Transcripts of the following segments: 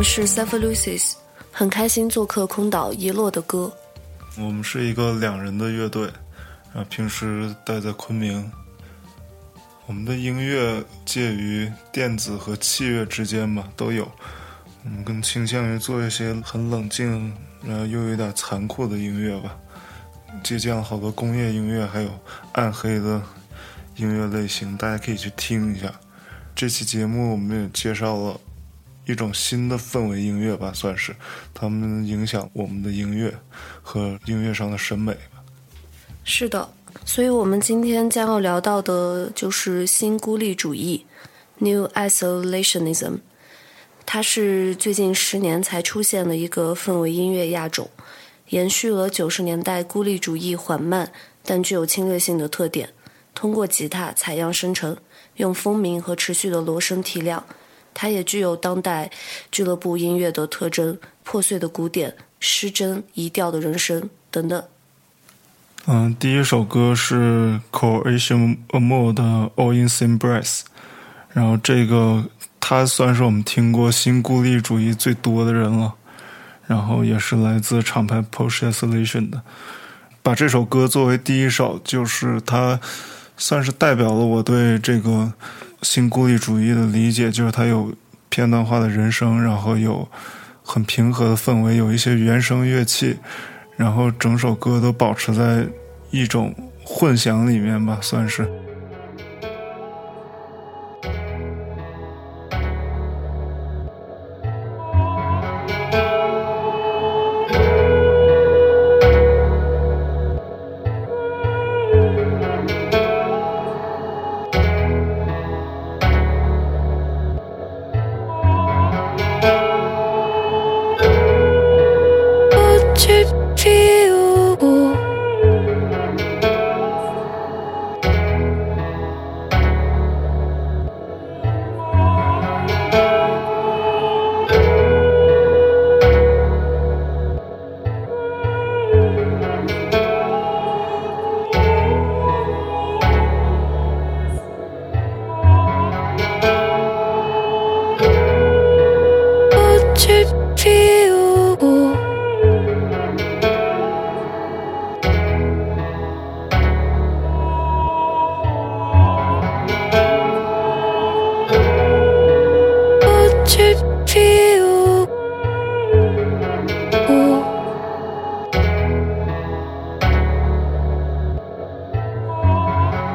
们是 s e p h a l u c i s 很开心做客空岛遗落的歌。我们是一个两人的乐队，啊，平时待在昆明。我们的音乐介于电子和器乐之间吧，都有。我们更倾向于做一些很冷静，然后又有点残酷的音乐吧，借鉴了好多工业音乐，还有暗黑的音乐类型，大家可以去听一下。这期节目我们也介绍了一种新的氛围音乐吧，算是他们影响我们的音乐和音乐上的审美吧。是的，所以我们今天将要聊到的就是新孤立主义 （New Isolationism）。它是最近十年才出现的一个氛围音乐亚种，延续了九十年代孤立主义缓慢但具有侵略性的特点，通过吉他采样生成，用风鸣和持续的锣声提亮。它也具有当代俱乐部音乐的特征：破碎的鼓点、失真移调的人声等等。嗯，第一首歌是 Croatian Amor 的 All in Same Breath，然后这个他算是我们听过新孤立主义最多的人了，然后也是来自厂牌 Post Isolation 的。把这首歌作为第一首，就是它算是代表了我对这个新孤立主义的理解，就是它有片段化的人声，然后有很平和的氛围，有一些原声乐器。然后整首歌都保持在一种混响里面吧，算是。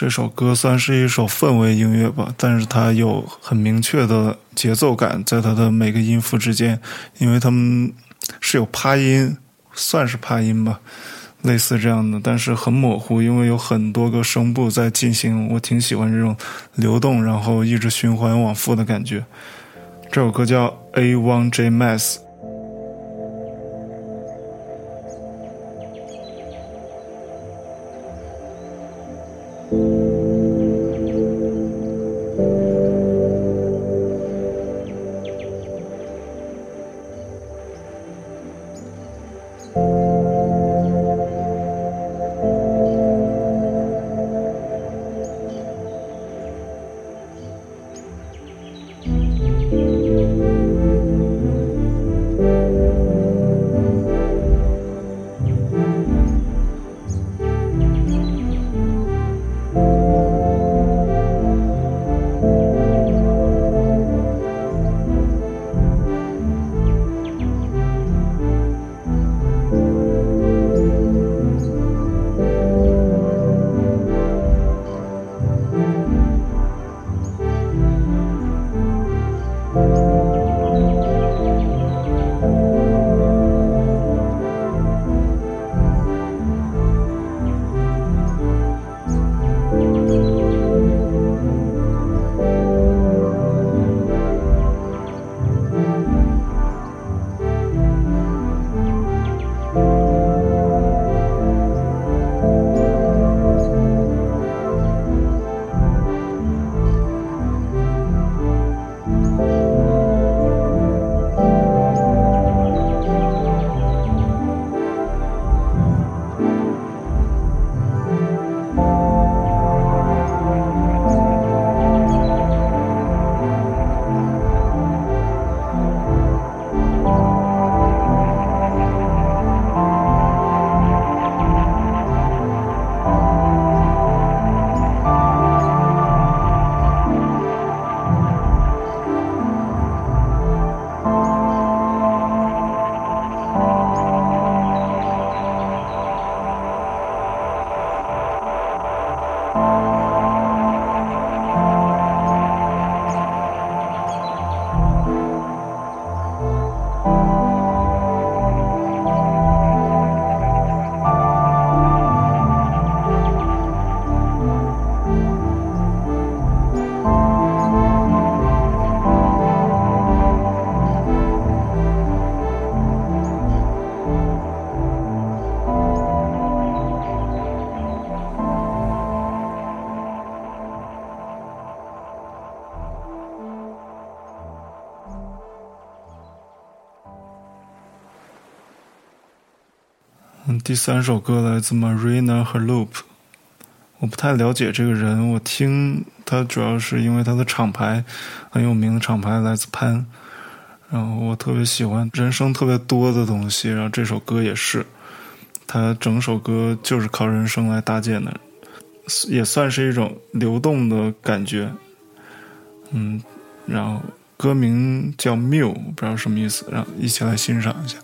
这首歌算是一首氛围音乐吧，但是它有很明确的节奏感，在它的每个音符之间，因为它们是有趴音，算是趴音吧，类似这样的，但是很模糊，因为有很多个声部在进行，我挺喜欢这种流动，然后一直循环往复的感觉。这首歌叫《A One J Mass》。第三首歌来自 Marina 和 Loop。我不太了解这个人，我听他主要是因为他的厂牌很有名的厂牌来自潘。然后我特别喜欢人声特别多的东西，然后这首歌也是，他整首歌就是靠人声来搭建的，也算是一种流动的感觉。嗯，然后歌名叫 “Miu”，不知道什么意思，让一起来欣赏一下。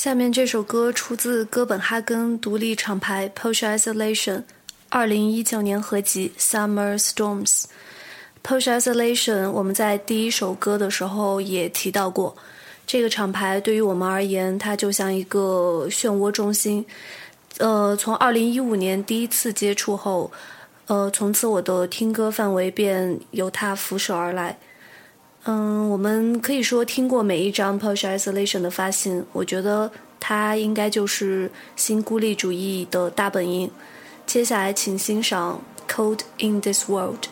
下面这首歌出自哥本哈根独立厂牌 Posh Isolation，二零一九年合集 Summer Storms。Posh Isolation 我们在第一首歌的时候也提到过，这个厂牌对于我们而言，它就像一个漩涡中心。呃，从二零一五年第一次接触后，呃，从此我的听歌范围便由它辐射而来。嗯，我们可以说听过每一张 Posh Isolation 的发行，我觉得它应该就是新孤立主义的大本营。接下来，请欣赏《Code in This World》。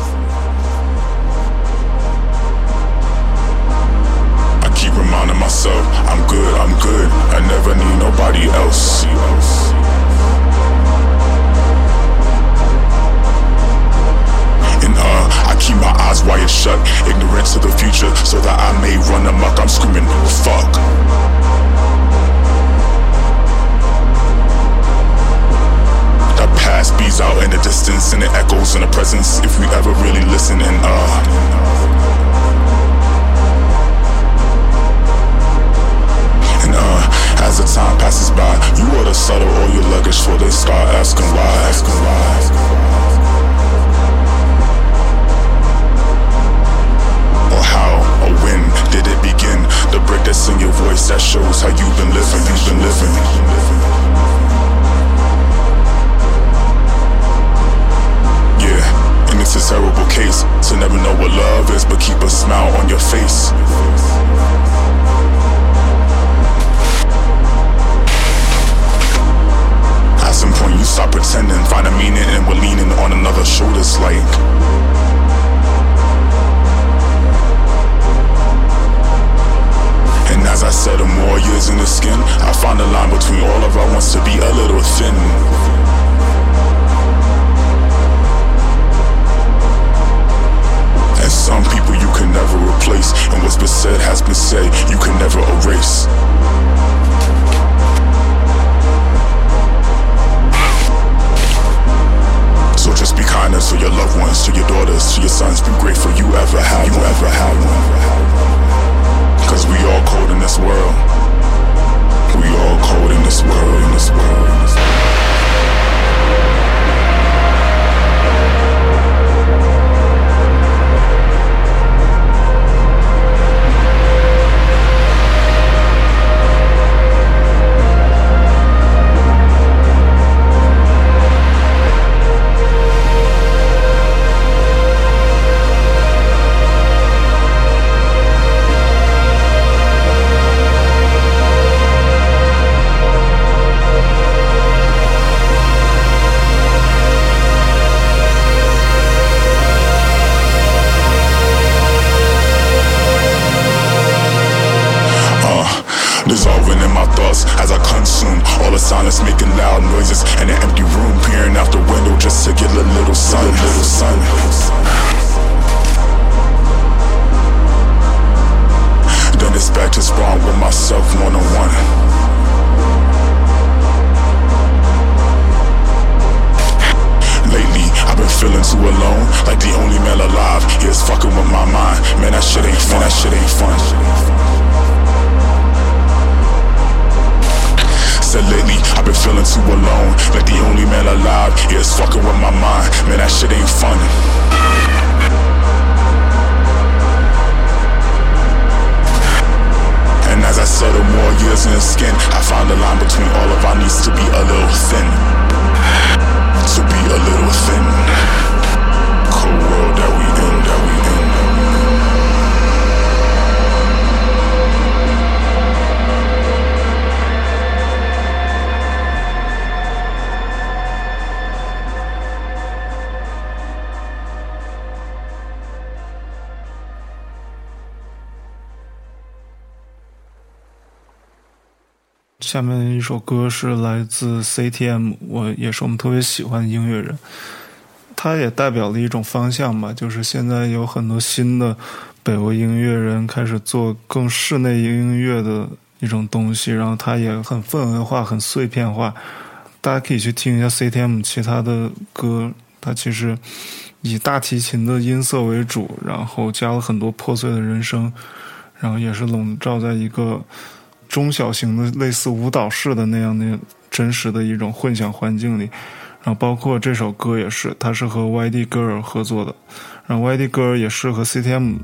keep reminding myself I'm good, I'm good, I never need nobody else. And uh, I keep my eyes wired shut, ignorant to the future, so that I may run amok. I'm screaming, fuck. The past beats out in the distance, and it echoes in the presence. If we ever really listen and uh. As the time passes by, you ought to settle all your luggage before they start asking why. Asking why. Or how or when did it begin? The break that's in your voice that shows how you've been living. You've been living. Yeah, and it's a terrible case to never know what love is, but keep a smile on your face. Point, you stop pretending, find a meaning, and we're leaning on another shoulder's like. And as I settle more years in the skin, I find the line between all of our wants to be a little thin. Silence, making loud noises in an empty room, peering out the window just to get a little sun, a little sun. Then it's back to spawn with myself one on one. Lately, I've been feeling too alone, like the only man alive. Here's fucking with my mind. Man, that shit ain't fun. That shit ain't fun. Said lately, I've been feeling too alone. Like the only man alive is fucking with my mind. Man, that shit ain't fun. And as I settle more years in the skin, I found the line between all of our needs to be a little thin. To be a little thin. 下面一首歌是来自 CTM，我也是我们特别喜欢的音乐人，他也代表了一种方向吧，就是现在有很多新的北欧音乐人开始做更室内音乐的一种东西，然后它也很氛围化、很碎片化。大家可以去听一下 CTM 其他的歌，它其实以大提琴的音色为主，然后加了很多破碎的人声，然后也是笼罩在一个。中小型的类似舞蹈室的那样的真实的一种混响环境里，然后包括这首歌也是，它是和 YD Girl 合作的，然后 YD Girl 也是和 CTM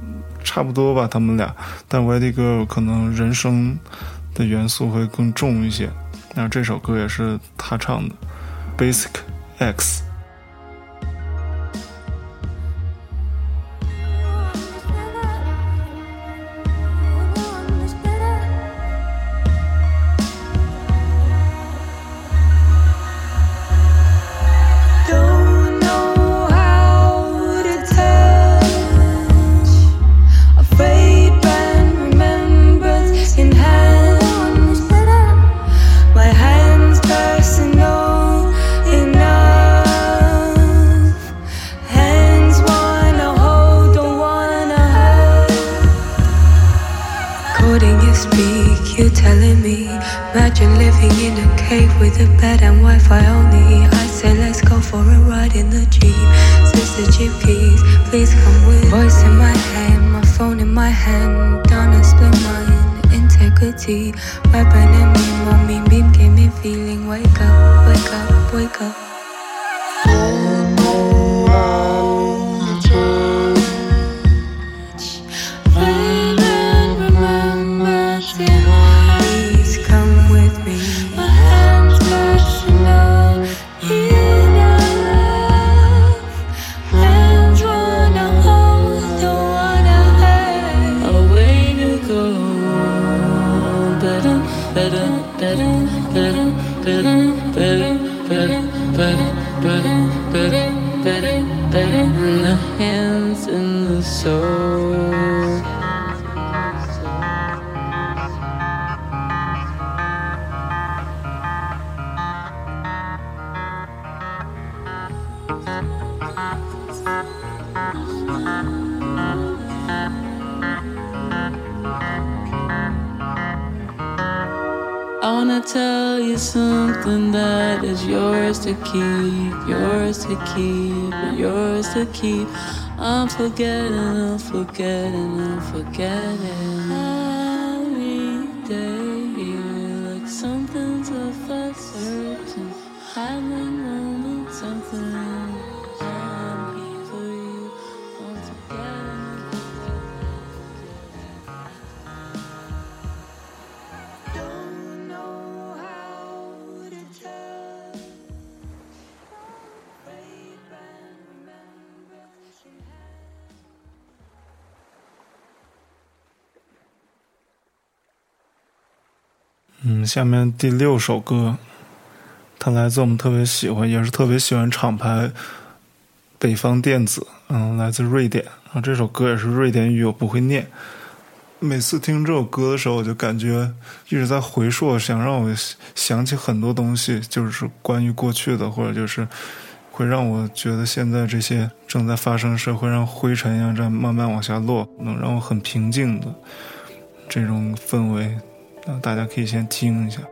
差不多吧，他们俩，但 YD Girl 可能人声的元素会更重一些，那这首歌也是他唱的，Basic X。You something that is yours to keep, yours to keep, yours to keep. I'm forgetting, I'm forgetting, I'm forgetting. 下面第六首歌，它来自我们特别喜欢，也是特别喜欢厂牌北方电子，嗯，来自瑞典。然后这首歌也是瑞典语，我不会念。每次听这首歌的时候，我就感觉一直在回溯，想让我想起很多东西，就是关于过去的，或者就是会让我觉得现在这些正在发生的事会让灰尘一样这样慢慢往下落，能让我很平静的这种氛围。那，大家可以先听一下。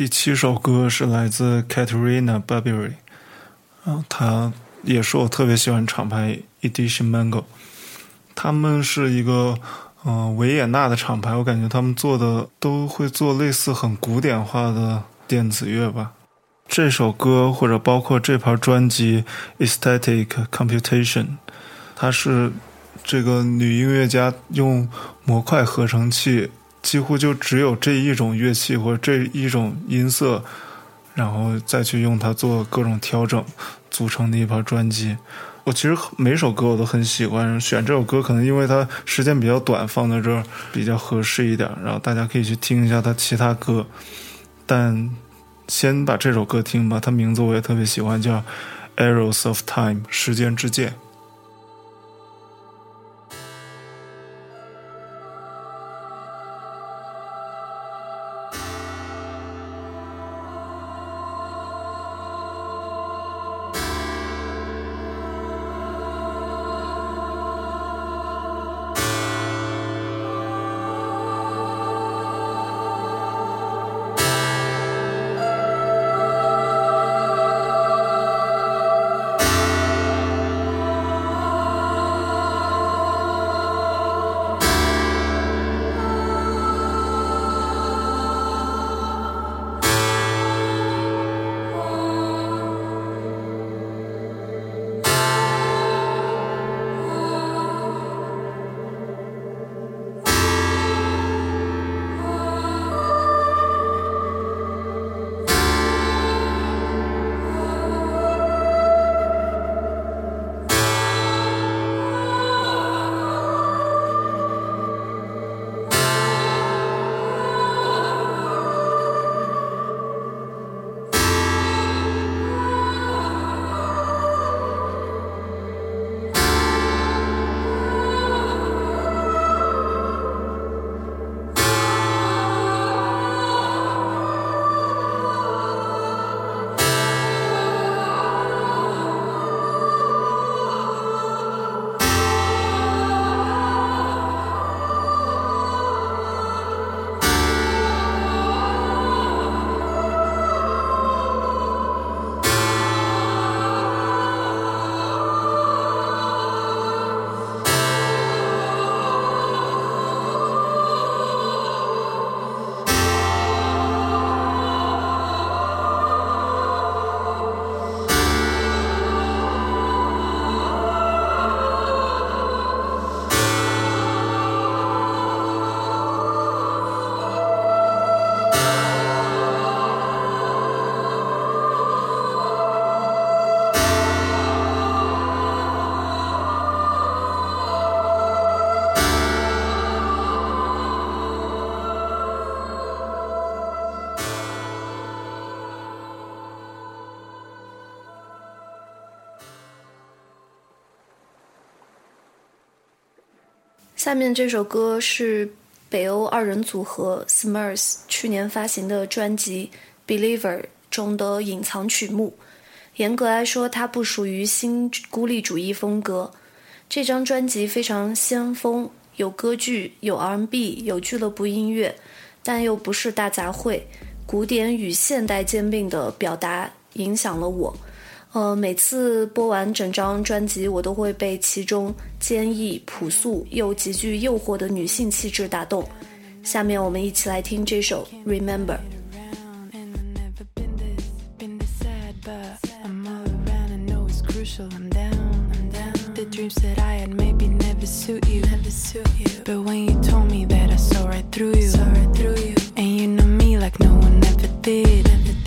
第七首歌是来自 Katerina Barbery，啊，他也是我特别喜欢厂牌 Edition Mango，他们是一个嗯维也纳的厂牌，我感觉他们做的都会做类似很古典化的电子乐吧。这首歌或者包括这盘专辑 Aesthetic Computation，它是这个女音乐家用模块合成器。几乎就只有这一种乐器或者这一种音色，然后再去用它做各种调整，组成的一盘专辑。我其实每首歌我都很喜欢，选这首歌可能因为它时间比较短，放在这儿比较合适一点。然后大家可以去听一下他其他歌，但先把这首歌听吧。它名字我也特别喜欢，叫《Arrows of Time》时间之剑。下面这首歌是北欧二人组合 Smurfs 去年发行的专辑《Believer》中的隐藏曲目。严格来说，它不属于新孤立主义风格。这张专辑非常先锋，有歌剧，有 R&B，有俱乐部音乐，但又不是大杂烩。古典与现代兼并的表达影响了我。呃，每次播完整张专辑，我都会被其中坚毅、朴素又极具诱惑的女性气质打动。下面我们一起来听这首《Remember》。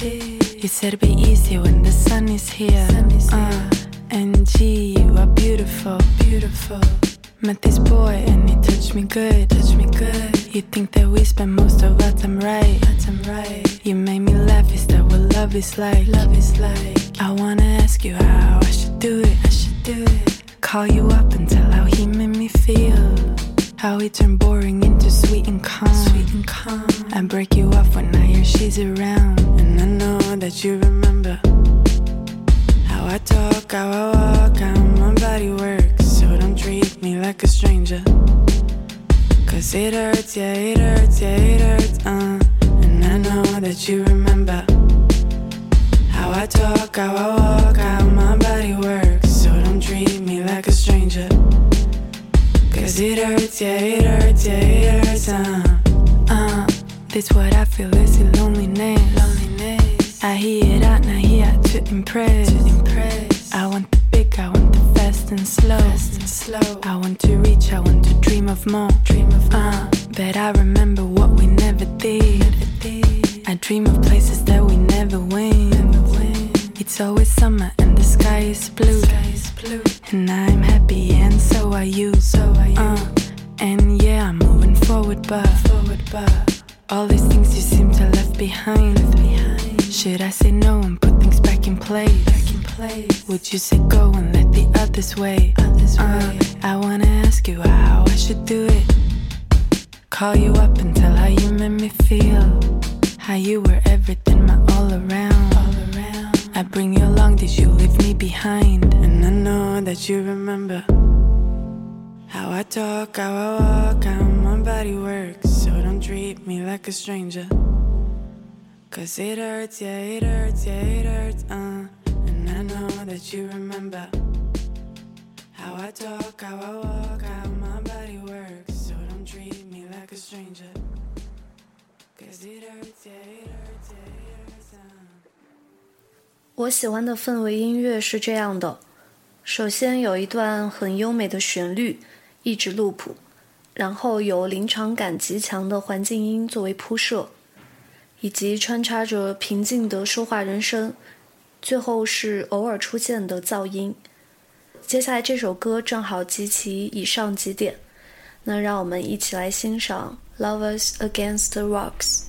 You said it'd be easier when the sun is here. Sun is here. Uh, and gee, you are beautiful, beautiful. Met this boy and he touched me good, touched me good. You think that we spend most of our time right, time right. You made me laugh, is that what love is like? Love is like. I wanna ask you how I should do it, I should do it. Call you up and tell how he made me feel. How we turn boring into sweet and calm. Sweet and calm. I break you off when I hear she's around. And I know that you remember how I talk, how I walk, how my body works. So don't treat me like a stranger. Cause it hurts, yeah, it hurts, yeah, it hurts, uh. And I know that you remember how I talk, how I walk, this what I feel is the loneliness. loneliness. I hear it out, now here to impress. to impress. I want the big, I want the fast and slow. Fast and slow. I want to reach, I want to dream of more. Dream of uh, but I remember what we never did. Never did. I dream of places that we never went. Never went. It's always summer Would you say go and let the others wait? Others uh. I wanna ask you how I should do it. Call you up and tell how you made me feel. How you were everything, my all around. All around. I bring you along, did you leave me behind? And I know that you remember how I talk, how I walk, how my body works. So don't treat me like a stranger. Cause it hurts, yeah, it hurts, yeah, it hurts. Uh. I know that you remember how I talk, how I walk, how my body works. So don't treat me like a stranger. Cause it hurts, yeah, it hurts, yeah, it hurts. Uh. 我喜欢的氛围音乐是这样的：首先有一段很优美的旋律，一直录谱，然后有临场感极强的环境音作为铺设，以及穿插着平静的说话人声，最后是偶尔出现的噪音。接下来这首歌正好集齐以上几点，那让我们一起来欣赏《Lovers Against the Rocks》。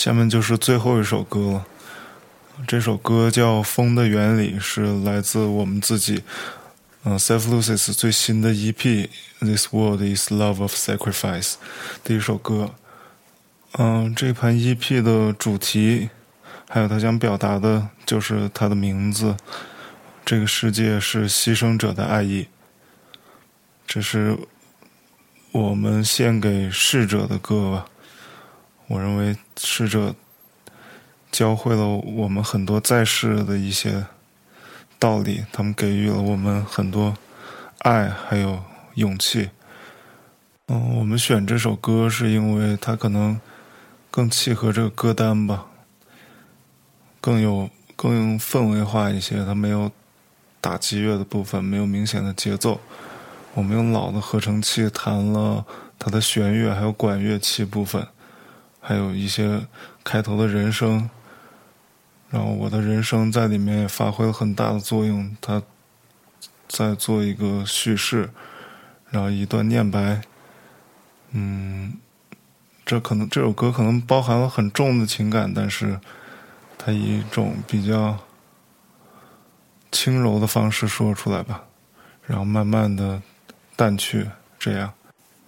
下面就是最后一首歌了。这首歌叫《风的原理》，是来自我们自己，嗯，Self Lucis 最新的 EP《This World Is Love of Sacrifice》的一首歌。嗯，这盘 EP 的主题，还有他想表达的，就是他的名字。这个世界是牺牲者的爱意。这是我们献给逝者的歌吧。我认为逝者教会了我们很多在世的一些道理，他们给予了我们很多爱，还有勇气。嗯，我们选这首歌是因为它可能更契合这个歌单吧，更有更氛围化一些。它没有打击乐的部分，没有明显的节奏。我们用老的合成器弹了它的弦乐，还有管乐器部分。还有一些开头的人声，然后我的人声在里面也发挥了很大的作用。他在做一个叙事，然后一段念白。嗯，这可能这首歌可能包含了很重的情感，但是它以一种比较轻柔的方式说出来吧，然后慢慢的淡去。这样，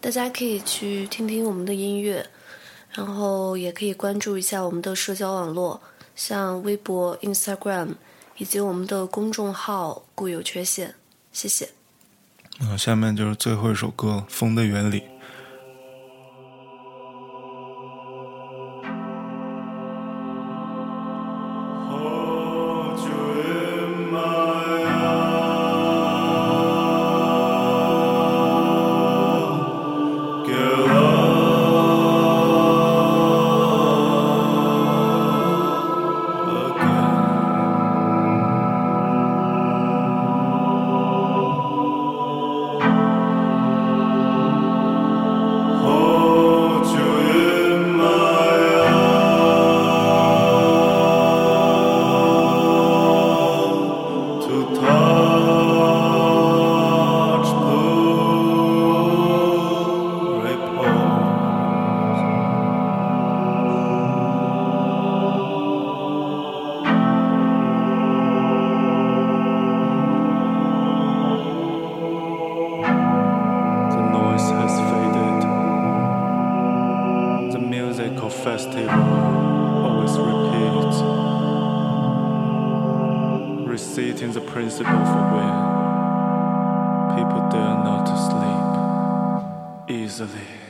大家可以去听听我们的音乐。然后也可以关注一下我们的社交网络，像微博、Instagram，以及我们的公众号“固有缺陷”。谢谢。那下面就是最后一首歌《风的原理》。Restating the principle for where people dare not to sleep easily.